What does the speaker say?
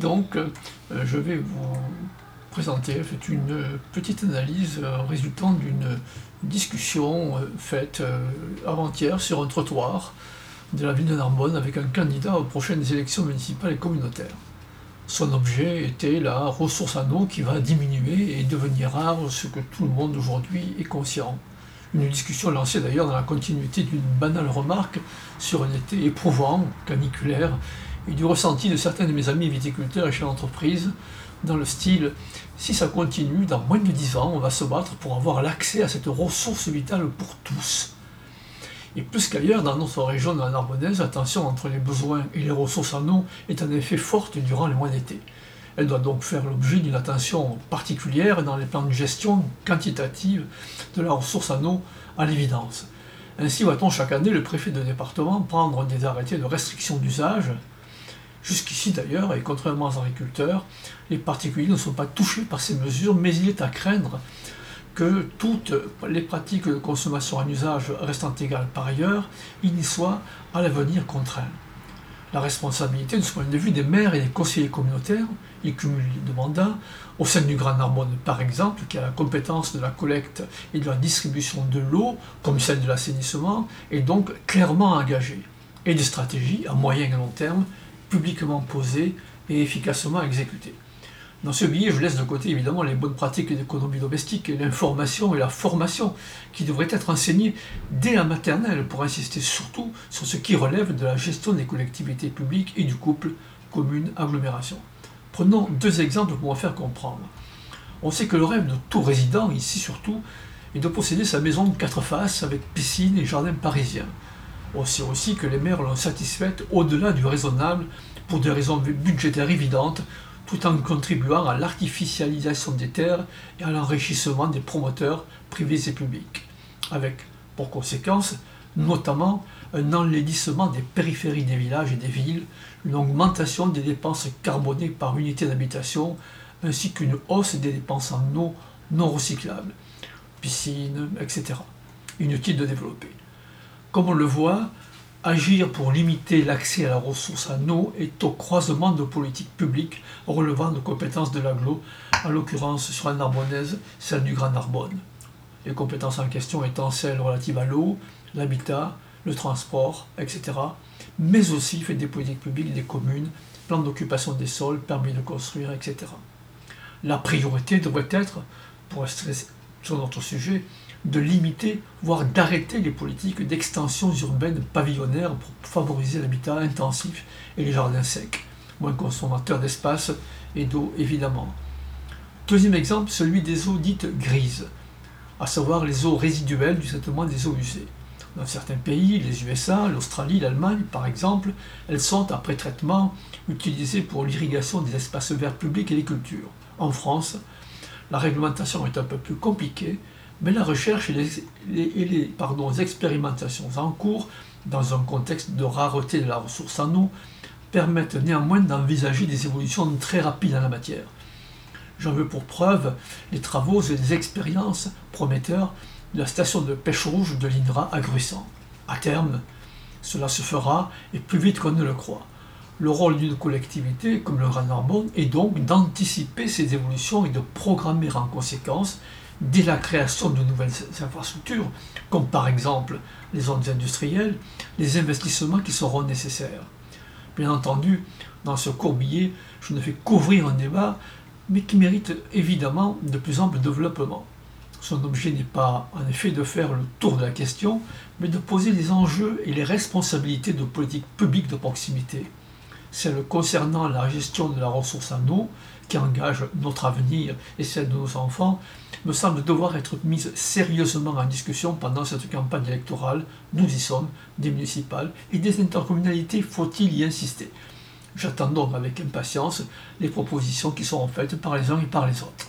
donc, euh, je vais vous présenter une petite analyse euh, résultant d'une discussion euh, faite avant-hier sur un trottoir de la ville de Narbonne avec un candidat aux prochaines élections municipales et communautaires. Son objet était la ressource en eau qui va diminuer et devenir rare, ce que tout le monde aujourd'hui est conscient. Une discussion lancée d'ailleurs dans la continuité d'une banale remarque sur un été éprouvant, caniculaire, et du ressenti de certains de mes amis viticulteurs et chefs d'entreprise, dans le style si ça continue, dans moins de 10 ans, on va se battre pour avoir l'accès à cette ressource vitale pour tous. Et plus qu'ailleurs, dans notre région de la Narbonnaise, la tension entre les besoins et les ressources en eau est en effet forte durant les mois d'été. Elle doit donc faire l'objet d'une attention particulière dans les plans de gestion quantitative de la ressource en eau, à l'évidence. Ainsi voit-on chaque année le préfet de département prendre des arrêtés de restriction d'usage. Jusqu'ici d'ailleurs, et contrairement aux agriculteurs, les particuliers ne sont pas touchés par ces mesures, mais il est à craindre que toutes les pratiques de consommation en usage restant égales par ailleurs, il y soit à l'avenir contraint. La responsabilité de ce point de vue des maires et des conseillers communautaires, ils cumulent de mandats, au sein du Grand Narbonne par exemple, qui a la compétence de la collecte et de la distribution de l'eau, comme celle de l'assainissement, est donc clairement engagée, et des stratégies à moyen et long terme, publiquement posées et efficacement exécutées. Dans ce billet, je laisse de côté évidemment les bonnes pratiques d'économie domestique et l'information et la formation qui devraient être enseignées dès la maternelle pour insister surtout sur ce qui relève de la gestion des collectivités publiques et du couple commune-agglomération. Prenons deux exemples pour en faire comprendre. On sait que le rêve de tout résident, ici surtout, est de posséder sa maison de quatre faces avec piscine et jardin parisien. On aussi que les maires l'ont satisfaite au-delà du raisonnable pour des raisons budgétaires évidentes tout en contribuant à l'artificialisation des terres et à l'enrichissement des promoteurs privés et publics, avec pour conséquence notamment un enlaidissement des périphéries des villages et des villes, une augmentation des dépenses carbonées par unité d'habitation, ainsi qu'une hausse des dépenses en eau non recyclables, piscines, etc. Inutile de développer. Comme on le voit, Agir pour limiter l'accès à la ressource en eau est au croisement de politiques publiques relevant de compétences de l'aglo, en l'occurrence sur la Narbonnaise, celle du Grand Narbonne. Les compétences en question étant celles relatives à l'eau, l'habitat, le transport, etc., mais aussi fait des politiques publiques des communes, plan d'occupation des sols, permis de construire, etc. La priorité devrait être, pour rester sur notre sujet, de limiter, voire d'arrêter les politiques d'extension urbaine pavillonnaire pour favoriser l'habitat intensif et les jardins secs, moins consommateurs d'espace et d'eau évidemment. Deuxième exemple, celui des eaux dites grises, à savoir les eaux résiduelles du traitement des eaux usées. Dans certains pays, les USA, l'Australie, l'Allemagne par exemple, elles sont, après traitement, utilisées pour l'irrigation des espaces verts publics et les cultures. En France, la réglementation est un peu plus compliquée mais la recherche et les, expérimentations en cours, dans un contexte de rareté de la ressource en eau, permettent néanmoins d'envisager des évolutions très rapides en la matière. J'en veux pour preuve les travaux et les expériences prometteurs de la station de pêche rouge de l'INRA à Gruissant. À terme, cela se fera et plus vite qu'on ne le croit. Le rôle d'une collectivité comme le Grand Narbonne est donc d'anticiper ces évolutions et de programmer en conséquence dès la création de nouvelles infrastructures, comme par exemple les zones industrielles, les investissements qui seront nécessaires. Bien entendu, dans ce courbier, je ne fais qu'ouvrir un débat, mais qui mérite évidemment de plus ample développement. Son objet n'est pas en effet de faire le tour de la question, mais de poser les enjeux et les responsabilités de politique publique de proximité. Celle concernant la gestion de la ressource en eau, qui engage notre avenir et celle de nos enfants, me semble devoir être mise sérieusement en discussion pendant cette campagne électorale. Nous y sommes, des municipales et des intercommunalités, faut-il y insister? J'attends donc avec impatience les propositions qui seront faites par les uns et par les autres.